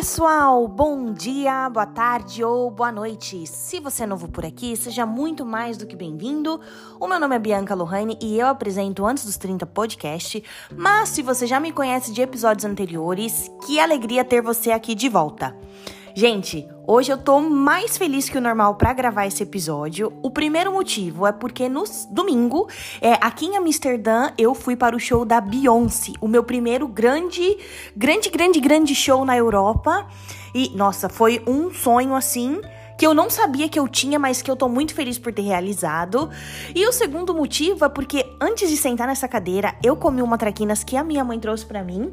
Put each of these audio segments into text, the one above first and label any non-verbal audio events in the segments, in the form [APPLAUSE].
pessoal, bom dia, boa tarde ou boa noite. Se você é novo por aqui, seja muito mais do que bem-vindo. O meu nome é Bianca Lohane e eu apresento Antes dos 30 podcast. Mas se você já me conhece de episódios anteriores, que alegria ter você aqui de volta. Gente, hoje eu tô mais feliz que o normal para gravar esse episódio. O primeiro motivo é porque no domingo, é, aqui em Amsterdã, eu fui para o show da Beyoncé, o meu primeiro grande, grande, grande, grande show na Europa. E, nossa, foi um sonho assim que eu não sabia que eu tinha, mas que eu tô muito feliz por ter realizado. E o segundo motivo é porque antes de sentar nessa cadeira, eu comi uma traquinas que a minha mãe trouxe para mim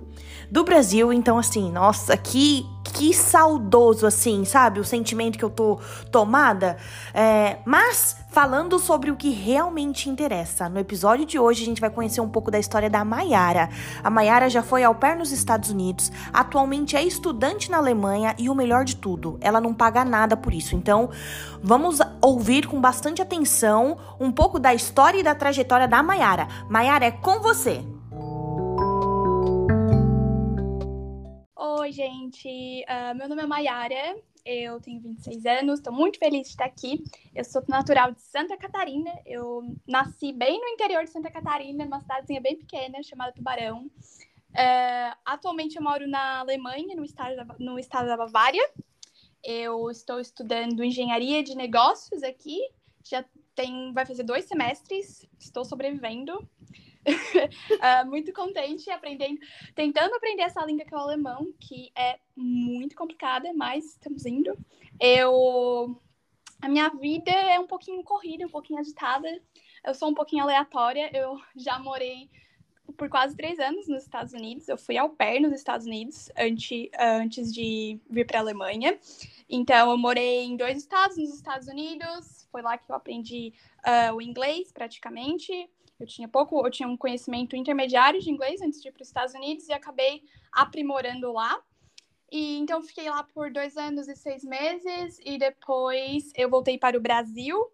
do Brasil, então assim, nossa, que que saudoso, assim, sabe? O sentimento que eu tô tomada. É, mas, falando sobre o que realmente interessa, no episódio de hoje a gente vai conhecer um pouco da história da Mayara. A Mayara já foi ao pair nos Estados Unidos, atualmente é estudante na Alemanha e o melhor de tudo, ela não paga nada por isso. Então, vamos ouvir com bastante atenção um pouco da história e da trajetória da Mayara. Mayara, é com você! Oi, gente. Uh, meu nome é Mayara, eu tenho 26 anos, estou muito feliz de estar aqui. Eu sou natural de Santa Catarina, eu nasci bem no interior de Santa Catarina, numa cidadezinha bem pequena chamada Tubarão. Uh, atualmente eu moro na Alemanha, no estado, da, no estado da Bavária. Eu estou estudando engenharia de negócios aqui, já tem, vai fazer dois semestres, estou sobrevivendo. Uh, [LAUGHS] muito contente aprendendo, tentando aprender essa língua que é o alemão, que é muito complicada, mas estamos indo. Eu a minha vida é um pouquinho corrida, um pouquinho agitada. Eu sou um pouquinho aleatória. Eu já morei por quase três anos nos Estados Unidos. Eu fui ao pair nos Estados Unidos antes, antes de vir para a Alemanha. Então, eu morei em dois estados nos Estados Unidos. Foi lá que eu aprendi uh, o inglês, praticamente. Eu tinha pouco, eu tinha um conhecimento intermediário de inglês antes de ir para os Estados Unidos e acabei aprimorando lá. E então fiquei lá por dois anos e seis meses e depois eu voltei para o Brasil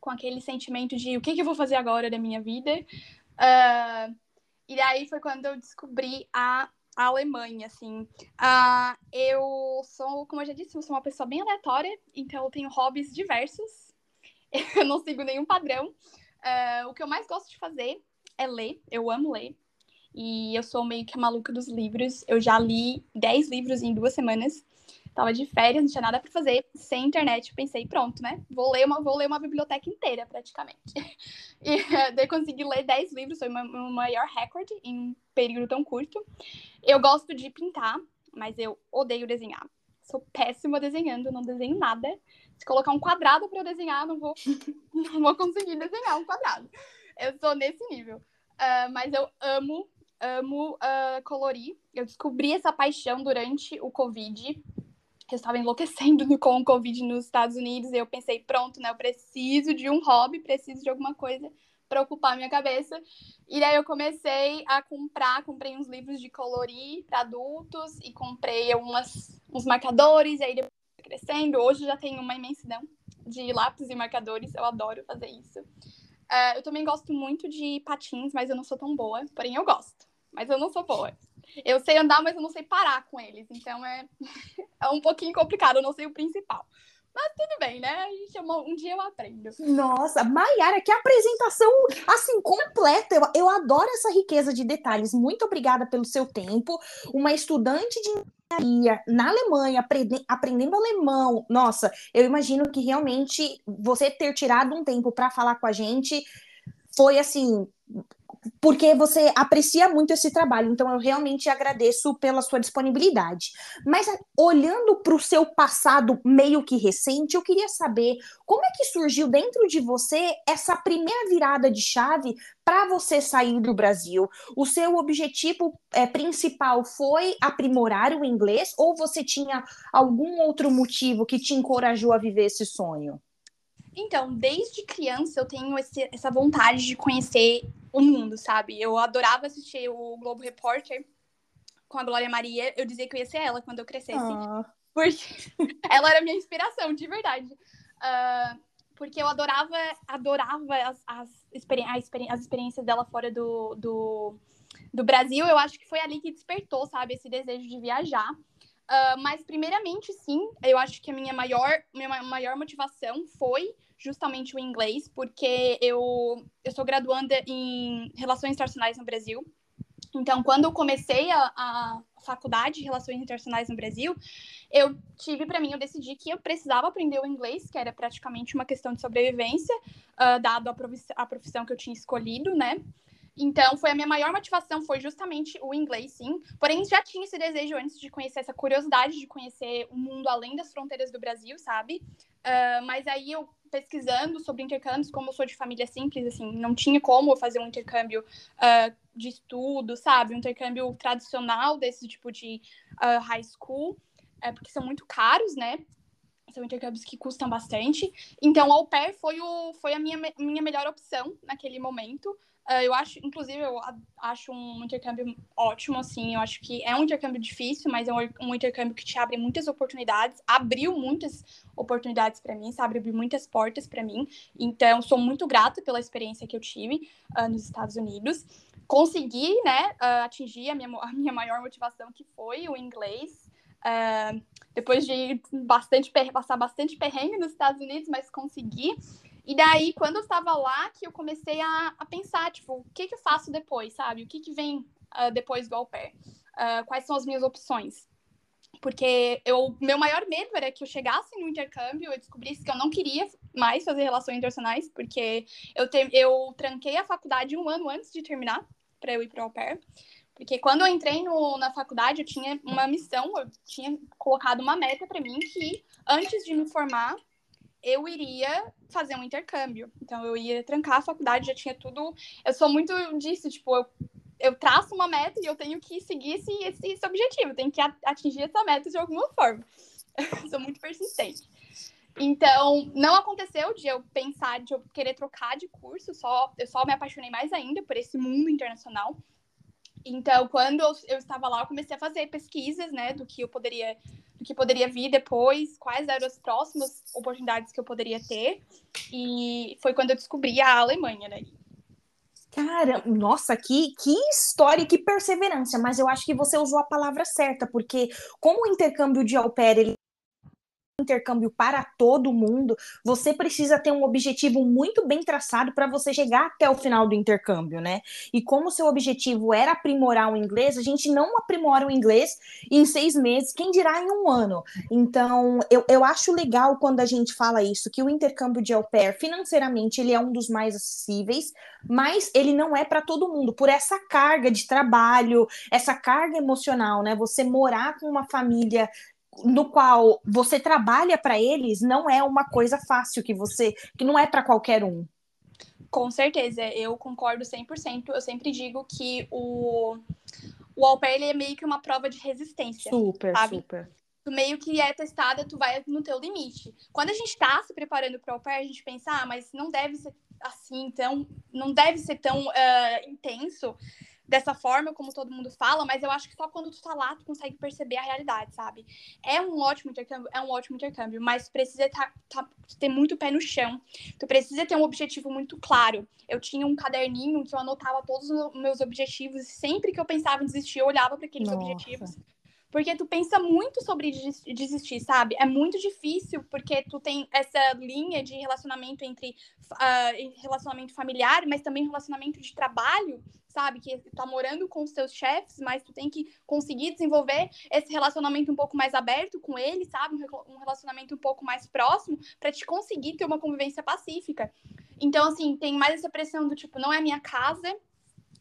com aquele sentimento de o que, que eu vou fazer agora da minha vida. Uh, e daí foi quando eu descobri a, Alemanha, assim. Uh, eu sou, como eu já disse, eu sou uma pessoa bem aleatória, então eu tenho hobbies diversos. [LAUGHS] Eu não sigo nenhum padrão. Uh, o que eu mais gosto de fazer é ler. Eu amo ler. E eu sou meio que a maluca dos livros. Eu já li 10 livros em duas semanas. Tava de férias, não tinha nada para fazer. Sem internet, eu pensei, pronto, né? Vou ler uma, vou ler uma biblioteca inteira, praticamente. [LAUGHS] E [LAUGHS] daí consegui ler 10 livros, foi o meu maior recorde em um período tão curto. Eu gosto de pintar, mas eu odeio desenhar. Sou péssima desenhando, não desenho nada. Se colocar um quadrado para eu desenhar, não vou, [LAUGHS] não vou conseguir desenhar um quadrado. Eu sou nesse nível. Uh, mas eu amo, amo uh, colorir. Eu descobri essa paixão durante o Covid. Eu estava enlouquecendo [LAUGHS] com o Covid nos Estados Unidos. E eu pensei, pronto, né? Eu preciso de um hobby, preciso de alguma coisa para ocupar minha cabeça. E daí eu comecei a comprar, comprei uns livros de colorir para adultos e comprei umas, uns marcadores. E aí depois crescendo. Hoje já tenho uma imensidão de lápis e marcadores, eu adoro fazer isso. Uh, eu também gosto muito de patins, mas eu não sou tão boa, porém eu gosto. Mas eu não sou boa. Eu sei andar, mas eu não sei parar com eles. Então é, [LAUGHS] é um pouquinho complicado, eu não sei o principal. Mas tudo bem, né? A gente, um dia eu aprendo. Nossa, Maiara, que apresentação assim completa. Eu, eu adoro essa riqueza de detalhes. Muito obrigada pelo seu tempo. Uma estudante de na Alemanha, aprendendo, alemão. Nossa, eu imagino que realmente você ter tirado um tempo para falar com a gente foi assim porque você aprecia muito esse trabalho, então eu realmente agradeço pela sua disponibilidade. Mas olhando para o seu passado meio que recente, eu queria saber como é que surgiu dentro de você essa primeira virada de chave para você sair do Brasil. O seu objetivo é, principal foi aprimorar o inglês ou você tinha algum outro motivo que te encorajou a viver esse sonho? Então, desde criança eu tenho esse, essa vontade de conhecer o mundo, sabe? Eu adorava assistir o Globo Repórter com a Glória Maria. Eu dizia que eu ia ser ela quando eu crescesse. Ah. Porque [LAUGHS] ela era minha inspiração, de verdade. Uh, porque eu adorava, adorava as, as, experi as experiências dela fora do, do, do Brasil. Eu acho que foi ali que despertou, sabe? Esse desejo de viajar. Uh, mas, primeiramente, sim, eu acho que a minha maior, minha maior motivação foi justamente o inglês, porque eu, eu sou graduanda em Relações Internacionais no Brasil. Então, quando eu comecei a, a faculdade de Relações Internacionais no Brasil, eu tive para mim, eu decidi que eu precisava aprender o inglês, que era praticamente uma questão de sobrevivência, uh, dado a, a profissão que eu tinha escolhido, né? Então, foi a minha maior motivação, foi justamente o inglês, sim. Porém, já tinha esse desejo antes de conhecer, essa curiosidade de conhecer o mundo além das fronteiras do Brasil, sabe? Uh, mas aí eu pesquisando sobre intercâmbios, como eu sou de família simples, assim, não tinha como fazer um intercâmbio uh, de estudo, sabe? Um intercâmbio tradicional desse tipo de uh, high school, é, porque são muito caros, né? São intercâmbios que custam bastante. Então, o au pair foi, o, foi a minha, minha melhor opção naquele momento. Uh, eu acho, inclusive, eu acho um intercâmbio ótimo, assim. Eu acho que é um intercâmbio difícil, mas é um, intercâmbio que te abre muitas oportunidades. Abriu muitas oportunidades para mim, sabe? Abriu muitas portas para mim. Então, sou muito grata pela experiência que eu tive uh, nos Estados Unidos. Consegui, né, uh, atingir a minha, [LAUGHS] a minha maior motivação, que foi o inglês. depois de bastante passar bastante perrengue nos Estados Unidos, mas consegui. E daí, quando eu estava lá, que eu comecei a, a pensar, tipo, o que, que eu faço depois, sabe? O que, que vem uh, depois do au pair? Uh, quais são as minhas opções? Porque eu, meu maior medo era que eu chegasse no intercâmbio e descobrisse que eu não queria mais fazer relações internacionais, porque eu, te, eu tranquei a faculdade um ano antes de terminar, para eu ir para o au pair. Porque quando eu entrei no, na faculdade, eu tinha uma missão, eu tinha colocado uma meta para mim que, antes de me formar, eu iria fazer um intercâmbio. Então, eu ia trancar a faculdade, já tinha tudo. Eu sou muito disso, tipo, eu, eu traço uma meta e eu tenho que seguir esse, esse, esse objetivo, tenho que atingir essa meta de alguma forma. [LAUGHS] sou muito persistente. Então, não aconteceu de eu pensar, de eu querer trocar de curso, só, eu só me apaixonei mais ainda por esse mundo internacional. Então, quando eu, estava lá, eu comecei a fazer pesquisas, né, do que eu poderia do que poderia vir depois, quais eram as próximas oportunidades que eu poderia ter. E foi quando eu descobri a Alemanha, né? Cara, nossa, que, que história, que perseverança, mas eu acho que você usou a palavra certa, porque como o intercâmbio de au pair, ele intercâmbio para todo mundo, você precisa ter um objetivo muito bem traçado para você chegar até o final do intercâmbio, né? E como seu objetivo era aprimorar o inglês, a gente não aprimora o inglês em seis meses, quem dirá em um ano. Então, eu, eu acho legal quando a gente fala isso, que o intercâmbio de au pair, financeiramente, ele é um dos mais acessíveis, mas ele não é para todo mundo, por essa carga de trabalho, essa carga emocional, né? Você morar com uma família no qual você trabalha para eles não é uma coisa fácil que você que não é para qualquer um. Com certeza, eu concordo 100%. Eu sempre digo que o o au pair é meio que uma prova de resistência. Super, sabe? super. Tu meio que é testada, tu vai no teu limite. Quando a gente está se preparando para o au pair, a gente pensa, ah, mas não deve ser assim, tão, não deve ser tão uh, intenso dessa forma, como todo mundo fala, mas eu acho que só quando tu tá lá, tu consegue perceber a realidade, sabe? É um ótimo intercâmbio, é um ótimo intercâmbio, mas precisa tá, tá, ter muito pé no chão. Tu precisa ter um objetivo muito claro. Eu tinha um caderninho que eu anotava todos os meus objetivos, e sempre que eu pensava em desistir, eu olhava para aqueles Nossa. objetivos porque tu pensa muito sobre desistir, sabe? É muito difícil, porque tu tem essa linha de relacionamento entre uh, relacionamento familiar, mas também relacionamento de trabalho, sabe? Que tu tá morando com os teus chefes, mas tu tem que conseguir desenvolver esse relacionamento um pouco mais aberto com eles, sabe? Um relacionamento um pouco mais próximo, para te conseguir ter uma convivência pacífica. Então, assim, tem mais essa pressão do tipo, não é minha casa,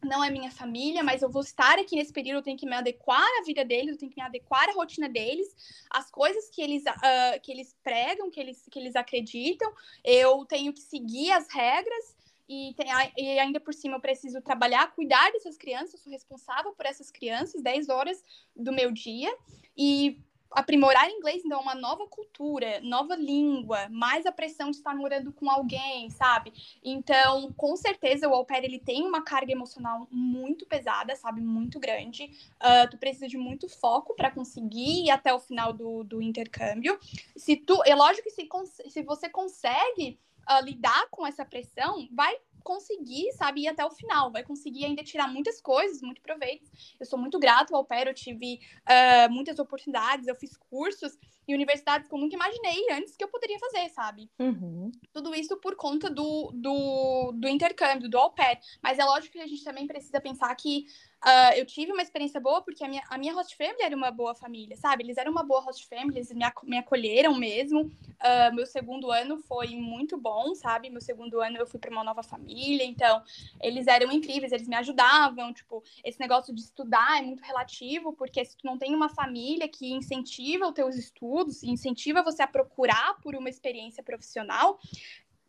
não é minha família, mas eu vou estar aqui nesse período, eu tenho que me adequar à vida deles, eu tenho que me adequar à rotina deles, as coisas que eles, uh, que eles pregam, que eles, que eles acreditam, eu tenho que seguir as regras, e, tem, e ainda por cima eu preciso trabalhar, cuidar dessas crianças, eu sou responsável por essas crianças 10 horas do meu dia, e aprimorar inglês, então, é uma nova cultura, nova língua, mais a pressão de estar morando com alguém, sabe? Então, com certeza, o au pair, ele tem uma carga emocional muito pesada, sabe? Muito grande. Uh, tu precisa de muito foco para conseguir ir até o final do, do intercâmbio. Se tu, é lógico que se, se você consegue uh, lidar com essa pressão, vai conseguir, sabe, ir até o final, vai conseguir ainda tirar muitas coisas, muito proveito. Eu sou muito grato ao Pé, eu tive uh, muitas oportunidades, eu fiz cursos e universidades que eu nunca imaginei antes que eu poderia fazer, sabe? Uhum. Tudo isso por conta do, do, do intercâmbio, do au pair. Mas é lógico que a gente também precisa pensar que Uh, eu tive uma experiência boa porque a minha, a minha host family era uma boa família, sabe? Eles eram uma boa host family, eles me, me acolheram mesmo. Uh, meu segundo ano foi muito bom, sabe? Meu segundo ano eu fui para uma nova família, então eles eram incríveis, eles me ajudavam. Tipo, esse negócio de estudar é muito relativo, porque se tu não tem uma família que incentiva os teus estudos, incentiva você a procurar por uma experiência profissional,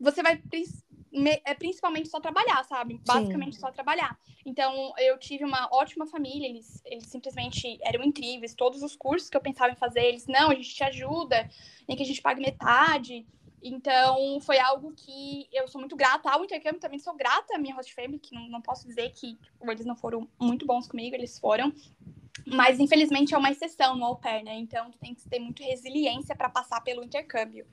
você vai é principalmente só trabalhar, sabe? Basicamente Sim. só trabalhar. Então, eu tive uma ótima família, eles, eles simplesmente eram incríveis. Todos os cursos que eu pensava em fazer, eles, não, a gente te ajuda, nem que a gente pague metade. Então, foi algo que eu sou muito grata ao intercâmbio, também sou grata à minha host family, que não, não posso dizer que tipo, eles não foram muito bons comigo, eles foram. Mas, infelizmente, é uma exceção no au pair, né? Então, tem que ter muito resiliência para passar pelo intercâmbio.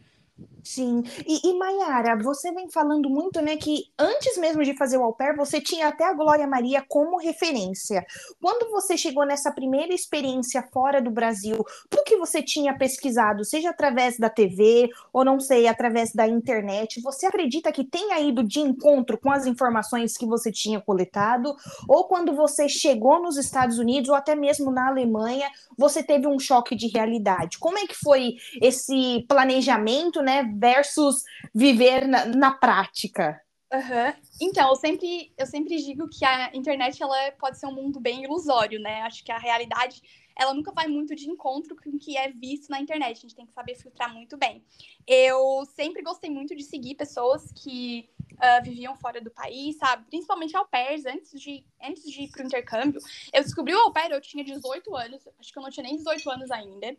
Sim, e, e Mayara, você vem falando muito, né, que antes mesmo de fazer o au pair, você tinha até a Glória Maria como referência. Quando você chegou nessa primeira experiência fora do Brasil, o que você tinha pesquisado, seja através da TV ou não sei, através da internet, você acredita que tenha ido de encontro com as informações que você tinha coletado? Ou quando você chegou nos Estados Unidos ou até mesmo na Alemanha, você teve um choque de realidade? Como é que foi esse planejamento, né, versus viver na, na prática. Uhum. Então, eu sempre, eu sempre digo que a internet ela pode ser um mundo bem ilusório, né? Acho que a realidade ela nunca vai muito de encontro com o que é visto na internet. A gente tem que saber filtrar muito bem. Eu sempre gostei muito de seguir pessoas que uh, viviam fora do país, sabe? Principalmente au pairs, antes de, antes de ir para o intercâmbio. Eu descobri o au pair, eu tinha 18 anos, acho que eu não tinha nem 18 anos ainda.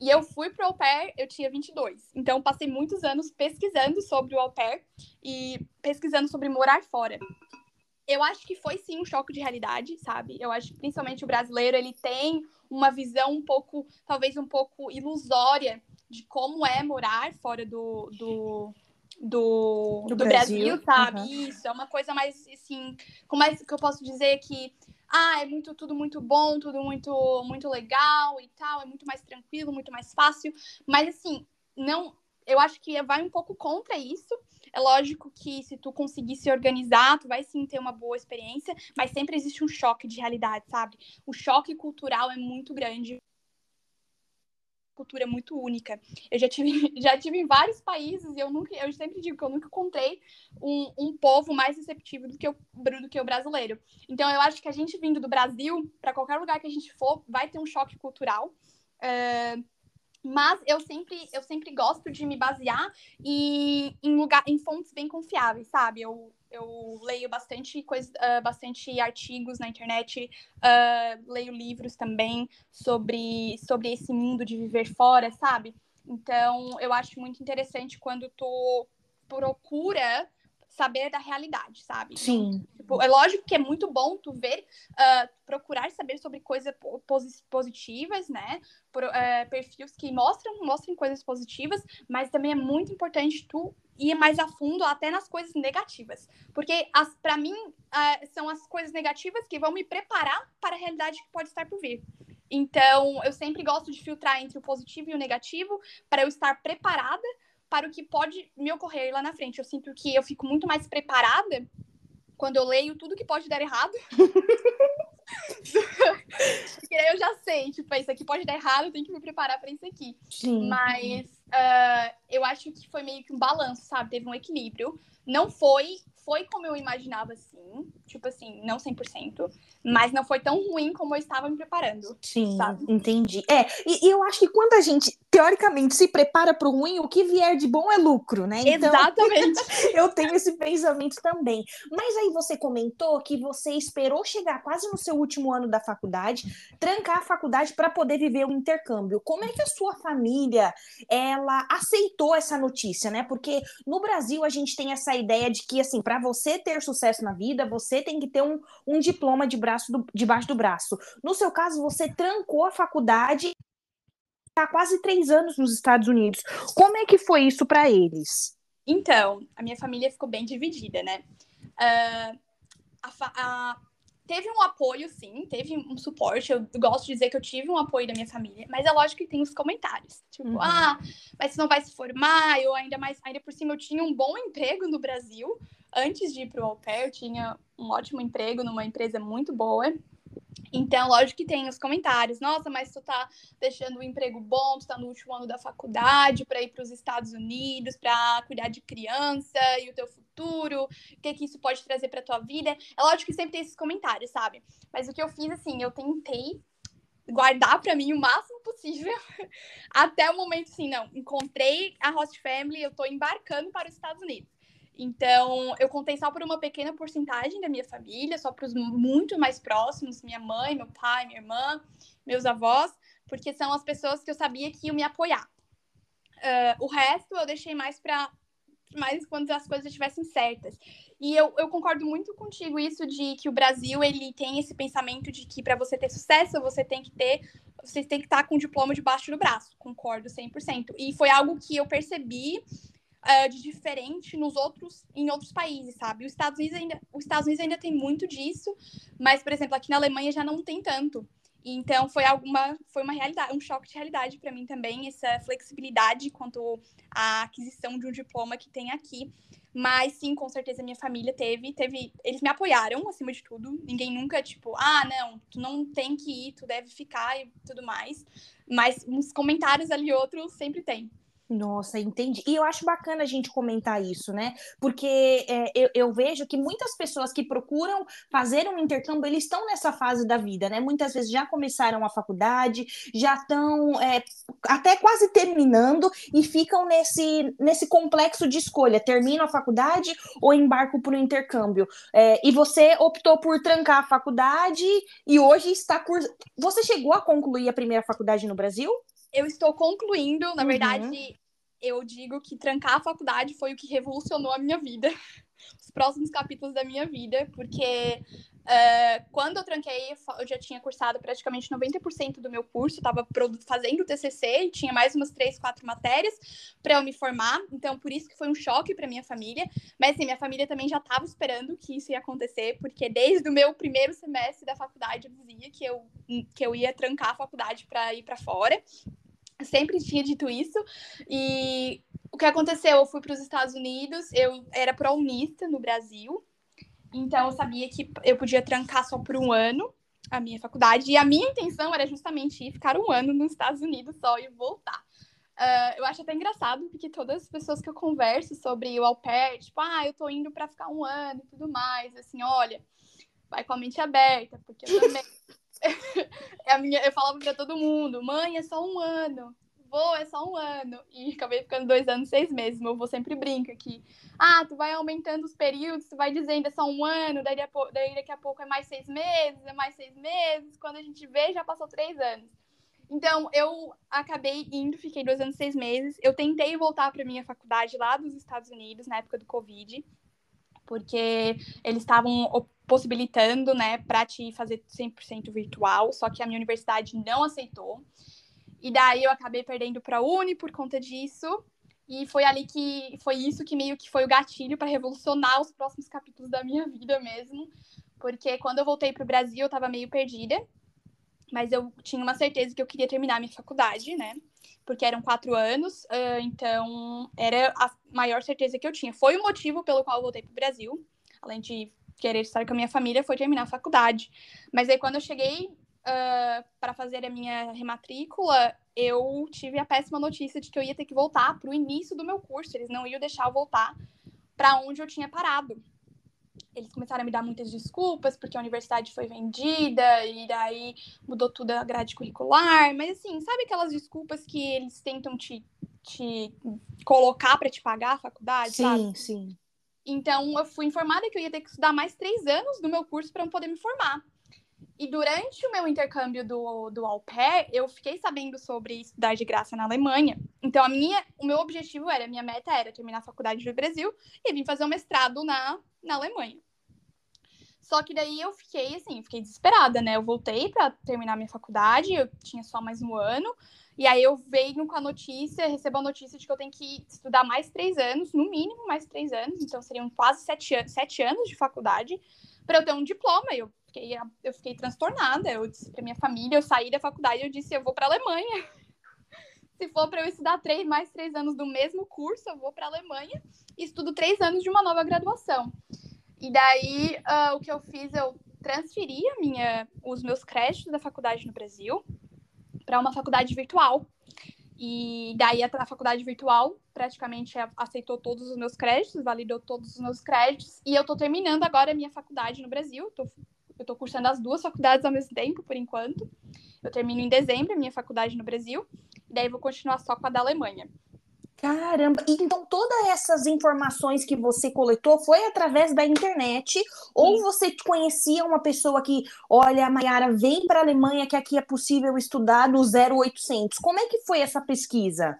E eu fui pro au pair, eu tinha 22. Então, passei muitos anos pesquisando sobre o au pair e pesquisando sobre morar fora. Eu acho que foi sim um choque de realidade, sabe? Eu acho que principalmente o brasileiro, ele tem uma visão um pouco, talvez um pouco ilusória de como é morar fora do, do, do, do, do Brasil. Brasil, sabe? Uhum. Isso, é uma coisa mais, assim, como é que eu posso dizer que ah, é muito tudo muito bom, tudo muito muito legal e tal, é muito mais tranquilo, muito mais fácil, mas assim, não, eu acho que vai um pouco contra isso. É lógico que se tu conseguir se organizar, tu vai sim ter uma boa experiência, mas sempre existe um choque de realidade, sabe? O choque cultural é muito grande cultura muito única. Eu já tive, [LAUGHS] já tive em vários países e eu nunca, eu sempre digo que eu nunca encontrei um, um povo mais receptivo do que, o, do que o brasileiro. Então eu acho que a gente vindo do Brasil, para qualquer lugar que a gente for, vai ter um choque cultural. Uh, mas eu sempre, eu sempre gosto de me basear em, lugar, em fontes bem confiáveis, sabe? Eu, eu leio bastante coisa, uh, bastante artigos na internet, uh, leio livros também sobre, sobre esse mundo de viver fora, sabe? Então, eu acho muito interessante quando tu procura saber da realidade, sabe? Sim. Tipo, é lógico que é muito bom tu ver, uh, procurar saber sobre coisas positivas, né? Por, uh, perfis que mostram, mostrem coisas positivas, mas também é muito importante tu ir mais a fundo até nas coisas negativas. Porque, para mim, uh, são as coisas negativas que vão me preparar para a realidade que pode estar por vir. Então, eu sempre gosto de filtrar entre o positivo e o negativo para eu estar preparada para o que pode me ocorrer lá na frente. Eu sinto que eu fico muito mais preparada quando eu leio tudo que pode dar errado. [LAUGHS] Porque aí eu já sei, tipo, isso aqui pode dar errado, eu tenho que me preparar para isso aqui. Sim. Mas uh, eu acho que foi meio que um balanço, sabe? Teve um equilíbrio. Não foi foi como eu imaginava, assim. Tipo assim, não 100%. Mas não foi tão ruim como eu estava me preparando. Sim, sabe? entendi. É, e, e, eu acho que quando a gente, teoricamente, se prepara para o ruim, o que vier de bom é lucro, né? Então, Exatamente. [LAUGHS] eu tenho esse pensamento também. Mas aí você comentou que você esperou chegar quase no seu último ano da faculdade, trancar a faculdade para poder viver o intercâmbio. Como é que a sua família, ela aceitou essa notícia, né? Porque no Brasil a gente tem essa ideia de que, assim, para você ter sucesso na vida, você tem que ter um, um diploma de braço do, debaixo do braço. No seu caso, você trancou a faculdade há quase três anos nos Estados Unidos. Como é que foi isso para eles? Então, a minha família ficou bem dividida, né? Uh, a, a, teve um apoio, sim, teve um suporte. Eu gosto de dizer que eu tive um apoio da minha família, mas é lógico que tem os comentários. Tipo, uhum. ah, mas você não vai se formar, eu ainda mais, ainda por cima eu tinha um bom emprego no Brasil. Antes de ir para o au pair, eu tinha um ótimo emprego numa empresa muito boa. Então, lógico que tem os comentários. Nossa, mas tu tá deixando um emprego bom, tu tá no último ano da faculdade para ir para os Estados Unidos, para cuidar de criança e o teu futuro, o que que isso pode trazer para tua vida? É lógico que sempre tem esses comentários, sabe? Mas o que eu fiz assim, eu tentei guardar para mim o máximo possível [LAUGHS] até o momento assim, não, encontrei a Host Family, eu tô embarcando para os Estados Unidos. Então, eu contei só por uma pequena porcentagem da minha família, só para os muito mais próximos, minha mãe, meu pai, minha irmã, meus avós, porque são as pessoas que eu sabia que iam me apoiar. Uh, o resto eu deixei mais para mais quando as coisas estivessem certas. E eu, eu concordo muito contigo isso de que o Brasil ele tem esse pensamento de que para você ter sucesso você tem que ter você tem que estar com o diploma debaixo do braço. Concordo 100%. E foi algo que eu percebi uh, de diferente nos outros, em outros países, sabe? Os Estados, Unidos ainda, os Estados Unidos ainda tem muito disso, mas, por exemplo, aqui na Alemanha já não tem tanto. Então foi alguma foi uma realidade, um choque de realidade para mim também essa flexibilidade quanto à aquisição de um diploma que tem aqui. Mas sim, com certeza minha família teve, teve, eles me apoiaram acima de tudo. Ninguém nunca tipo, ah, não, tu não tem que ir, tu deve ficar e tudo mais. Mas uns comentários ali outros sempre tem. Nossa, entendi. E eu acho bacana a gente comentar isso, né? Porque é, eu, eu, vejo que muitas pessoas que procuram fazer um intercâmbio, eles estão nessa fase da vida, né? Muitas vezes já começaram a faculdade, já estão é, até quase terminando e ficam nesse, nesse complexo de escolha: termino a faculdade ou embarco para o intercâmbio. É, e você optou por trancar a faculdade e hoje está. Cur... Você chegou a concluir a primeira faculdade no Brasil? Eu estou concluindo, na uhum. verdade, eu digo que trancar a faculdade foi o que revolucionou a minha vida, [LAUGHS] os próximos capítulos da minha vida, porque uh, quando eu tranquei, eu já tinha cursado praticamente 90% do meu curso, estava fazendo o TCC e tinha mais umas três, quatro matérias para eu me formar, então por isso que foi um choque para minha família, mas assim, minha família também já estava esperando que isso ia acontecer, porque desde o meu primeiro semestre da faculdade eu dizia que eu, que eu ia trancar a faculdade para ir para fora, sempre tinha dito isso. E o que aconteceu? Eu fui para os Estados Unidos, eu era pro-unista no Brasil, então eu sabia que eu podia trancar só por um ano a minha faculdade, e a minha intenção era justamente ir ficar um ano nos Estados Unidos só e voltar. Uh, eu acho até engraçado, porque todas as pessoas que eu converso sobre o au pair, tipo, ah, eu tô indo para ficar um ano e tudo mais, assim, olha, vai com a mente aberta, porque eu também [LAUGHS] a minha, eu falava pra todo mundo, mãe, é só um ano. Vô, é só um ano. E acabei ficando dois anos, seis meses. Meu avô sempre brinca que, ah, tu vai aumentando os períodos, tu vai dizendo é só um ano, daí, daí daqui a pouco é mais seis meses, é mais seis meses. Quando a gente vê, já passou três anos. Então, eu acabei indo, fiquei dois anos, seis meses. Eu tentei voltar para minha faculdade lá dos Estados Unidos, na época do Covid, porque eles estavam possibilitando, né, para te fazer 100% virtual, só que a minha universidade não aceitou. E daí eu acabei perdendo para a Uni por conta disso. E foi ali que foi isso que meio que foi o gatilho para revolucionar os próximos capítulos da minha vida mesmo, porque quando eu voltei para o Brasil eu estava meio perdida, mas eu tinha uma certeza que eu queria terminar minha faculdade, né? Porque eram quatro anos, então era a maior certeza que eu tinha. Foi o motivo pelo qual eu voltei para o Brasil, além de querer estar com a minha família foi terminar a faculdade. Mas aí quando eu cheguei uh, para fazer a minha rematrícula, eu tive a péssima notícia de que eu ia ter que voltar para o início do meu curso. Eles não iam deixar eu voltar para onde eu tinha parado. Eles começaram a me dar muitas desculpas porque a universidade foi vendida e daí mudou tudo a grade curricular. Mas assim, sabe aquelas desculpas que eles tentam te, te colocar para te pagar a faculdade? Sim, sabe? sim. Então, eu fui informada que eu ia ter que estudar mais três anos do meu curso para eu poder me formar. E durante o meu intercâmbio do, do au pair, eu fiquei sabendo sobre estudar de graça na Alemanha. Então, a minha, o meu objetivo era, a minha meta era terminar a faculdade do Brasil e vir fazer um mestrado na, na Alemanha. Só que daí eu fiquei assim, fiquei desesperada, né? Eu voltei para terminar minha faculdade, eu tinha só mais um ano. E aí eu venho com a notícia, recebo a notícia de que eu tenho que estudar mais três anos, no mínimo mais três anos, então seriam quase sete, an sete anos de faculdade para eu ter um diploma. Eu fiquei, eu fiquei transtornada. Eu disse para minha família, eu saí da faculdade, eu disse, eu vou para a Alemanha. Se for para eu estudar três, mais três anos do mesmo curso, eu vou para a Alemanha e estudo três anos de uma nova graduação. E daí, uh, o que eu fiz, eu transferi minha, os meus créditos da faculdade no Brasil para uma faculdade virtual. E daí a, faculdade virtual praticamente aceitou todos os meus créditos, validou todos os meus créditos. E eu estou terminando agora a minha faculdade no Brasil. Tô, eu estou cursando as duas faculdades ao mesmo tempo, por enquanto. Eu termino em dezembro a minha faculdade no Brasil. E daí vou continuar só com a da Alemanha. Caramba! Então todas essas informações que você coletou foi através da internet Sim. ou você conhecia uma pessoa que, olha, Mayara, vem para a Alemanha que aqui é possível estudar no 0800. Como é que foi essa pesquisa?